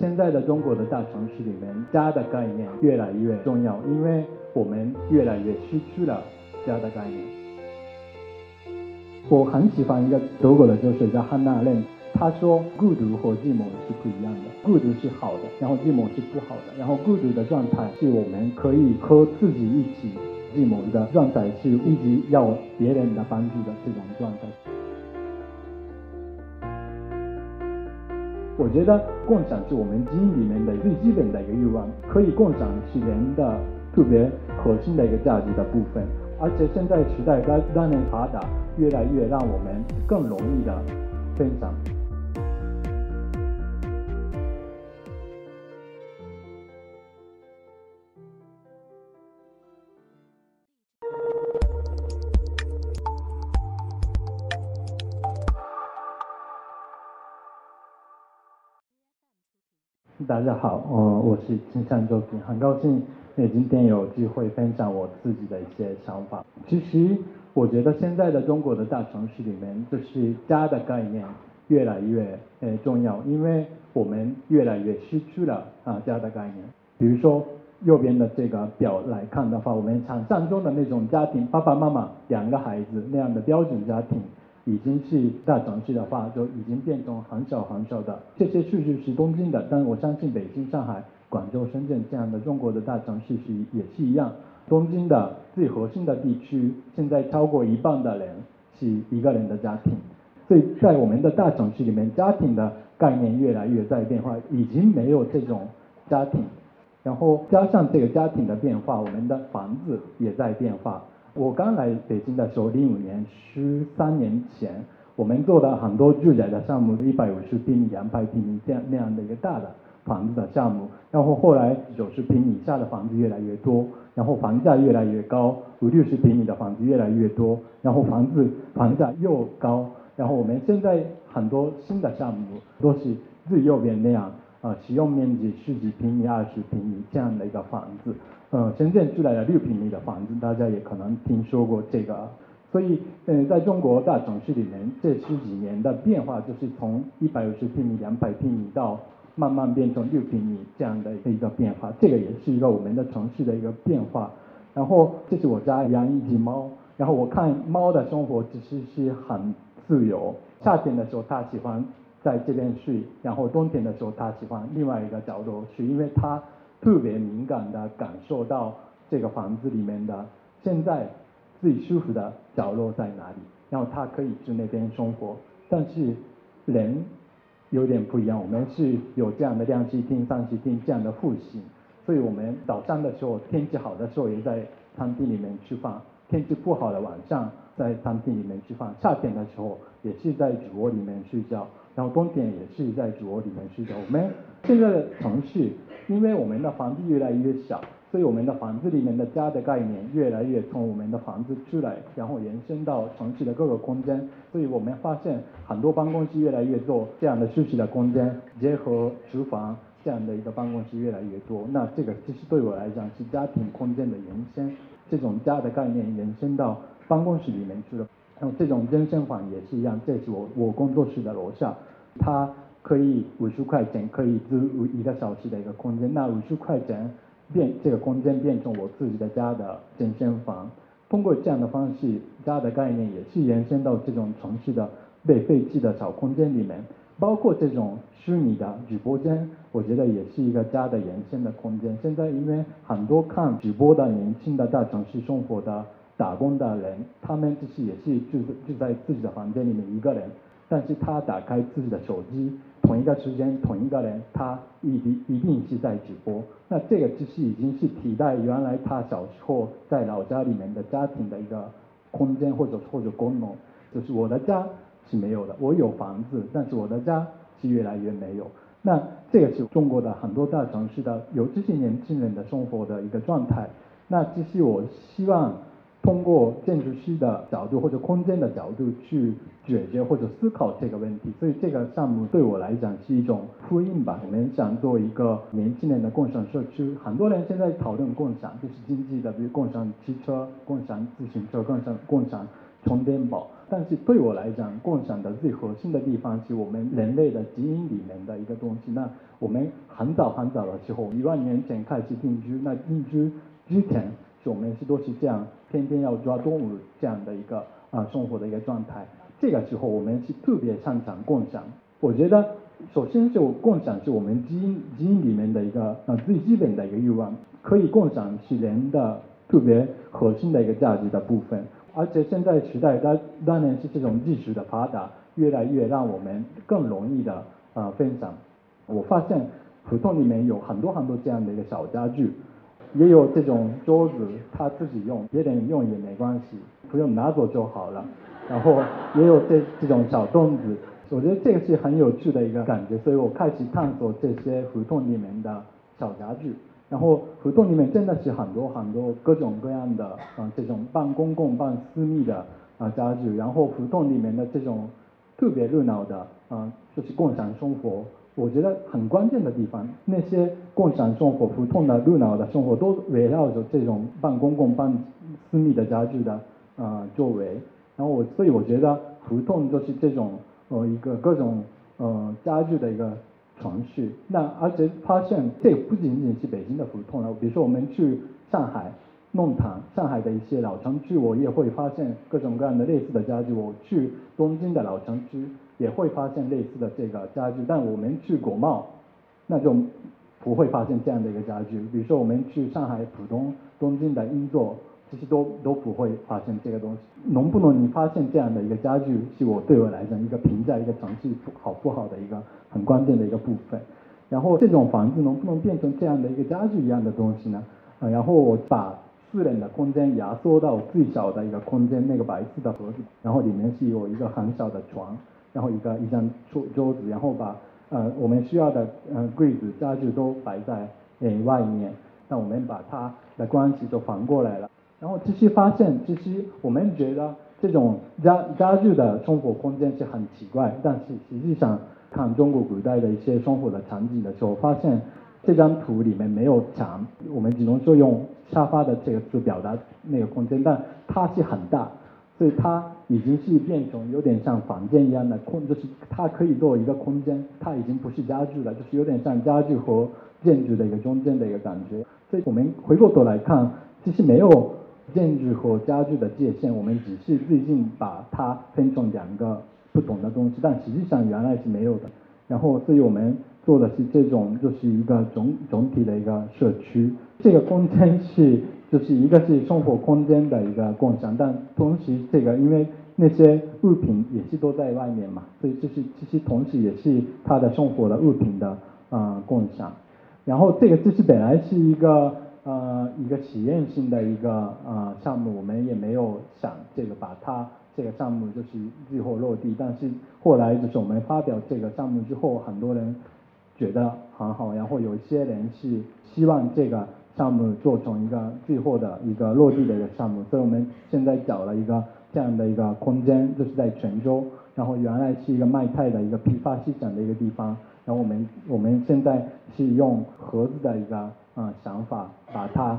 现在的中国的大城市里面，家的概念越来越重要，因为我们越来越失去了家的概念。我很喜欢一个德国的哲学家汉娜·阿伦，他说孤独和寂寞是不一样的，孤独是好的，然后寂寞是不好的，然后孤独的状态是我们可以和自己一起，寂寞的状态是一直要别人的帮助的这种状态。我觉得共享是我们基因里面的最基本的一个欲望，可以共享是人的特别核心的一个价值的部分。而且现在时代在让人发达，越来越让我们更容易的分享。大家好，我我是金山周平，很高兴也今天有机会分享我自己的一些想法。其实我觉得现在的中国的大城市里面，就是家的概念越来越呃重要，因为我们越来越失去了啊家的概念。比如说右边的这个表来看的话，我们想象中的那种家庭，爸爸妈妈两个孩子那样的标准家庭。已经是大城市的话，就已经变成很少很少的。这些数据是东京的，但我相信北京、上海、广州、深圳这样的中国的大城市是也是一样。东京的最核心的地区，现在超过一半的人是一个人的家庭。所以在我们的大城市里面，家庭的概念越来越在变化，已经没有这种家庭。然后加上这个家庭的变化，我们的房子也在变化。我刚来北京的时候，零五年十三年前，我们做的很多住宅的项目，一百五十平米、两百平米这样那样的一个大的房子的项目。然后后来九十平米以下的房子越来越多，然后房价越来越高，五六十平米的房子越来越多，然后房子房价又高。然后我们现在很多新的项目都是最右边那样。啊，使用面积十几平米、二十平米这样的一个房子，呃，深圳出来了六平米的房子，大家也可能听说过这个。所以，嗯，在中国大城市里面，这十几年的变化就是从一百五十平米、两百平米到慢慢变成六平米这样的一个变化，这个也是一个我们的城市的一个变化。然后，这是我家养一只猫，然后我看猫的生活其实是很自由，夏天的时候它喜欢。在这边睡，然后冬天的时候，他喜欢另外一个角落睡，因为他特别敏感的感受到这个房子里面的现在最舒服的角落在哪里，然后他可以去那边生活。但是人有点不一样，我们是有这样的亮气厅、三气厅这样的户型，所以我们早上的时候天气好的时候也在餐厅里面吃饭，天气不好的晚上在餐厅里面吃饭，夏天的时候也是在主卧里面睡觉。然后冬天也是在主卧里面睡觉。我们现在的城市，因为我们的房子越来越小，所以我们的房子里面的家的概念越来越从我们的房子出来，然后延伸到城市的各个空间。所以我们发现很多办公室越来越多这样的休息的空间，结合厨房这样的一个办公室越来越多。那这个其实对我来讲是家庭空间的延伸，这种家的概念延伸到办公室里面去了。然后这种健身房也是一样，这是我我工作室的楼下，它可以五十块钱可以租一个小时的一个空间，那五十块钱变这个空间变成我自己的家的健身房。通过这样的方式，家的概念也是延伸到这种城市的被废弃的小空间里面，包括这种虚拟的直播间，我觉得也是一个家的延伸的空间。现在因为很多看直播的年轻的大城市生活的。打工的人，他们就是也是住住在自己的房间里面一个人，但是他打开自己的手机，同一个时间同一个人，他一定一定是在直播。那这个其实已经是替代原来他小时候在老家里面的家庭的一个空间或者或者功能。就是我的家是没有的，我有房子，但是我的家是越来越没有。那这个是中国的很多大城市的有这些年轻人的生活的一个状态。那其实我希望。通过建筑师的角度或者空间的角度去解决或者思考这个问题，所以这个项目对我来讲是一种呼应吧。我们想做一个年轻人的共享社区，很多人现在讨论共享，就是经济的，比如共享汽车、共享自行车、共享共享充电宝。但是对我来讲，共享的最核心的地方是我们人类的基因里面的一个东西。那我们很早很早的时候，一万年前开始定居，那定居之前，我们是都是这样，天天要抓动物这样的一个啊生活的一个状态。这个时候，我们是特别擅长共享。我觉得，首先就共享是我们基因基因里面的一个呃最基本的一个欲望，可以共享是人的特别核心的一个价值的部分。而且现在时代当当然是这种技术的发达，越来越让我们更容易的呃分享。我发现胡同里面有很多很多这样的一个小家具，也有这种桌子，他自己用，别人用也没关系，不用拿走就好了。然后也有这这种小凳子，我觉得这个是很有趣的一个感觉，所以我开始探索这些胡同里面的小家具。然后胡同里面真的是很多很多各种各样的啊这种半公共半私密的啊家具。然后胡同里面的这种特别热闹的啊就是共享生活，我觉得很关键的地方，那些共享生活胡同的热闹的生活都围绕着这种半公共半私密的家具的啊周围。然后我，所以我觉得胡同就是这种呃一个各种呃家具的一个城市。那而且发现这不仅仅是北京的胡同了，比如说我们去上海弄堂，上海的一些老城区，我也会发现各种各样的类似的家具。我去东京的老城区也会发现类似的这个家具，但我们去国贸那就不会发现这样的一个家具。比如说我们去上海浦东、东京的银座。其实都都不会发现这个东西，能不能你发现这样的一个家具，是我对我来讲一个评价一个城市好不好的一个很关键的一个部分。然后这种房子能不能变成这样的一个家具一样的东西呢？呃，然后我把私人的空间压缩到最小的一个空间，那个白色的盒子，然后里面是有一个很小的床，然后一个一张桌桌子，然后把呃我们需要的呃柜子家具都摆在呃外面，那我们把它的关系就反过来了。然后其实发现，其实我们觉得这种家家具的生活空间是很奇怪，但是实际上看中国古代的一些生活的场景的时候，发现这张图里面没有墙，我们只能说用沙发的这个字表达那个空间，但它是很大，所以它已经是变成有点像房间一样的空，就是它可以做一个空间，它已经不是家具了，就是有点像家具和建筑的一个中间的一个感觉。所以我们回过头来看，其实没有。建筑和家具的界限，我们只是最近把它分成两个不同的东西，但实际上原来是没有的。然后，所以我们做的是这种，就是一个总总体的一个社区。这个空间是，就是一个是生活空间的一个共享，但同时这个因为那些物品也是都在外面嘛，所以就是其实同时也是他的生活的物品的啊共享。然后这个其实本来是一个。呃，一个体验性的一个呃项目，我们也没有想这个把它这个项目就是最后落地，但是后来就是我们发表这个项目之后，很多人觉得很好，然后有一些人是希望这个项目做成一个最后的一个落地的一个项目，所以我们现在找了一个这样的一个空间，就是在泉州，然后原来是一个卖菜的一个批发市场的一个地方，然后我们我们现在是用盒子的一个。啊，想法把它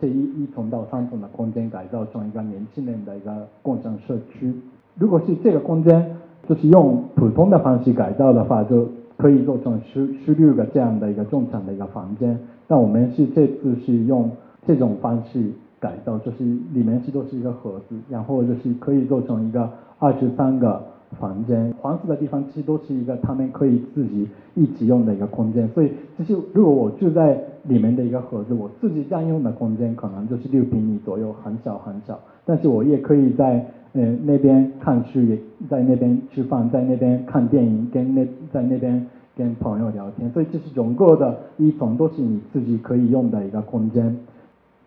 这一一层到三层的空间改造成一个年轻人的一个共享社区。如果是这个空间就是用普通的方式改造的话，就可以做成十十六个这样的一个正常的一个房间。但我们是这次是用这种方式改造，就是里面是都是一个盒子，然后就是可以做成一个二十三个。房间黄色的地方其实都是一个他们可以自己一起用的一个空间，所以其实如果我住在里面的一个盒子，我自己占用的空间可能就是六平米左右，很小很小。但是我也可以在呃那边看书，也在那边吃饭，在那边看电影，跟那在那边跟朋友聊天，所以这是整个的一层都是你自己可以用的一个空间。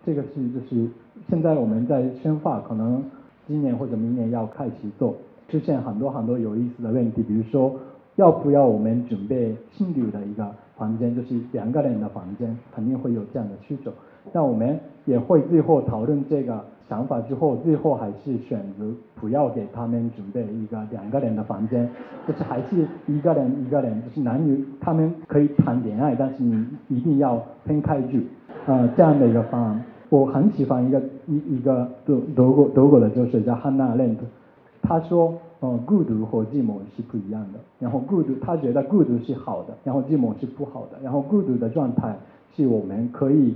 这个是就是现在我们在深化，可能今年或者明年要开始做。出现很多很多有意思的问题，比如说要不要我们准备情侣的一个房间，就是两个人的房间，肯定会有这样的需求。但我们也会最后讨论这个想法之后，最后还是选择不要给他们准备一个两个人的房间，就是还是一个人一个人，就是男女他们可以谈恋爱，但是你一定要分开住，呃，这样的一个方案。我很喜欢一个一一个德德国德国的哲学家汉娜·阿伦特。他说，呃，孤独和寂寞是不一样的。然后孤独，他觉得孤独是好的，然后寂寞是不好的。然后孤独的状态是我们可以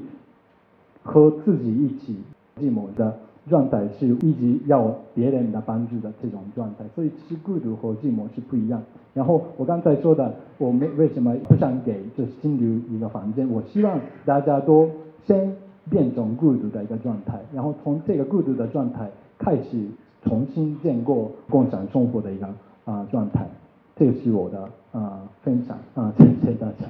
和自己一起，寂寞的状态是一直要别人的帮助的这种状态。所以其实孤独和寂寞是不一样。然后我刚才说的，我们为什么不想给就是心流一个房间？我希望大家都先变成孤独的一个状态，然后从这个孤独的状态开始。重新建构共享生活的一个啊状态，这是我的啊分享啊，谢谢大家。